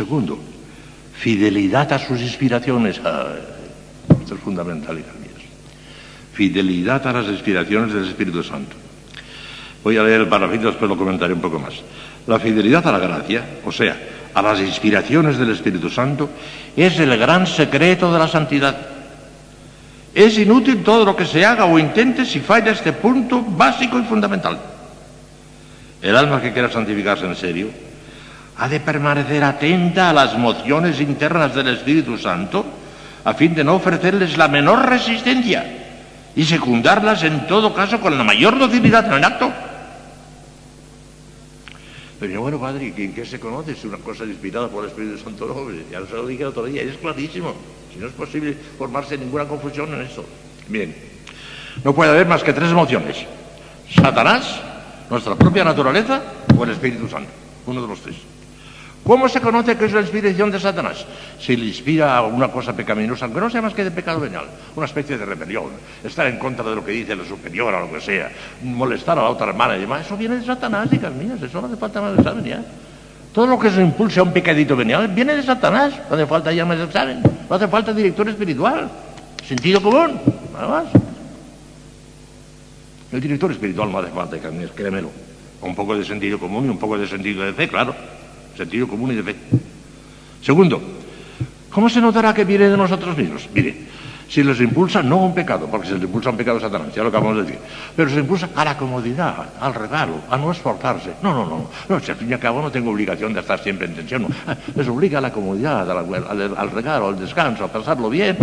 Segundo, fidelidad a sus inspiraciones. Ah, esto es fundamental, hijas mías. Fidelidad a las inspiraciones del Espíritu Santo. Voy a leer el parrafito, después lo comentaré un poco más. La fidelidad a la gracia, o sea, a las inspiraciones del Espíritu Santo, es el gran secreto de la santidad. Es inútil todo lo que se haga o intente si falla este punto básico y fundamental. El alma que quiera santificarse en serio ha de permanecer atenta a las mociones internas del Espíritu Santo a fin de no ofrecerles la menor resistencia y secundarlas en todo caso con la mayor docilidad en el acto. Pero bueno, padre, ¿en qué se conoce? Es una cosa inspirada por el Espíritu Santo. No, ya se lo dije el otro día, es clarísimo. Si no es posible formarse ninguna confusión en eso. Bien, no puede haber más que tres emociones. Satanás, nuestra propia naturaleza o el Espíritu Santo. Uno de los tres. ¿Cómo se conoce que es la inspiración de Satanás? Si le inspira una cosa pecaminosa, aunque no sea más que de pecado venial, una especie de rebelión, estar en contra de lo que dice la superior o lo que sea, molestar a la otra hermana y demás, eso viene de Satanás, hijas mías, eso no hace falta más examen ya. Todo lo que se impulse a un pecadito venial viene de Satanás, no hace falta ya más examen, no hace falta director espiritual, sentido común, nada más. El director espiritual no hace falta, hijas mías, créemelo, un poco de sentido común y un poco de sentido de fe, claro sentido común y de fe. Segundo, ¿cómo se notará que viene de nosotros mismos? Mire, si les impulsa no un pecado, porque se les impulsa un pecado a Satanás, ya lo acabamos de decir, pero se impulsa a la comodidad, al regalo, a no esforzarse. No, no, no, no, si al fin y al cabo no tengo obligación de estar siempre en tensión, les obliga a la comodidad, al, al, regalo, al descanso, a pasarlo bien.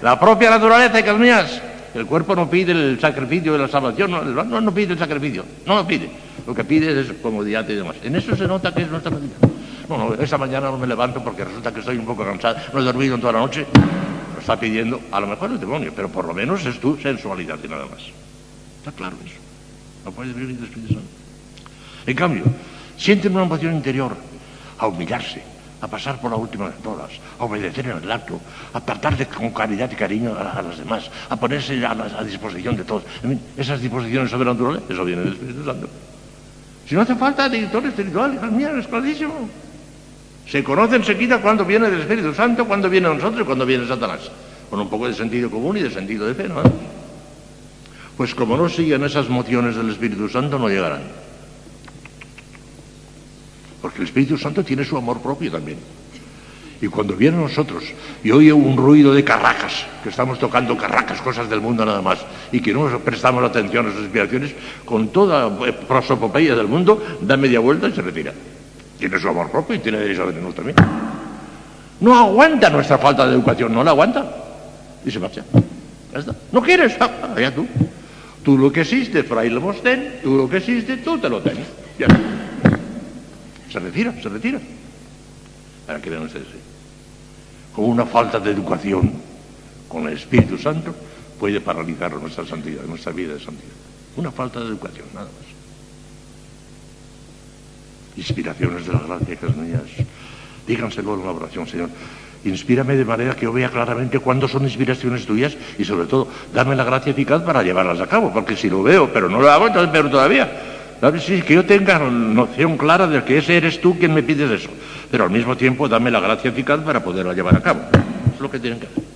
La propia naturaleza, hijas mías, el cuerpo no pide el sacrificio de la salvación, no, no, no pide el sacrificio, no lo pide. Lo que pide es comodidad y demás. En eso se nota que es nuestra medida. No, no, esa mañana no me levanto porque resulta que estoy un poco cansada, no he dormido toda la noche. Lo está pidiendo, a lo mejor el demonio, pero por lo menos es tu sensualidad y nada más. Está claro eso. No puede vivir el Espíritu Santo. En cambio, sienten una emoción interior a humillarse, a pasar por las últimas horas, a obedecer en el acto, a tratar con caridad y cariño a, las demás, a ponerse a, disposición de todos. esas disposiciones sobrenaturales, eso viene del Espíritu Santo. Si no hace falta director espiritual, hijas mías, es clarísimo. Se conoce enseguida cuándo viene del Espíritu Santo, cuándo viene nosotros y cuándo viene Satanás. Con un poco de sentido común y de sentido de fe, ¿no? Pues como no siguen esas mociones del Espíritu Santo, no llegarán. Porque el Espíritu Santo tiene su amor propio también. Y cuando viene a nosotros y oye un ruido de carracas, que estamos tocando carracas, cosas del mundo nada más, y que no prestamos atención a sus inspiraciones, con toda eh, prosopopeya del mundo, da media vuelta y se retira. Tiene su amor propio y tiene derecho a venirnos también. No aguanta nuestra falta de educación, no la aguanta. Y se marcha. Ya está. No quieres, ah, allá tú. Tú lo que existe, Fray Lemostén, tú lo que existe, tú te lo tienes. Se retira, se retira. Para que vean ustedes con una falta de educación con el Espíritu Santo puede paralizar nuestra santidad, nuestra vida de santidad. Una falta de educación, nada más. Inspiraciones de la gracia, hijas mías. Díganselo en la oración, Señor. Inspírame de manera que yo vea claramente cuándo son inspiraciones tuyas y sobre todo, dame la gracia eficaz para llevarlas a cabo, porque si lo veo, pero no lo hago, entonces peor todavía. Sí, que yo tenga noción clara de que ese eres tú quien me pides eso pero al mismo tiempo dame la gracia eficaz para poderla llevar a cabo. Es lo que tienen que hacer.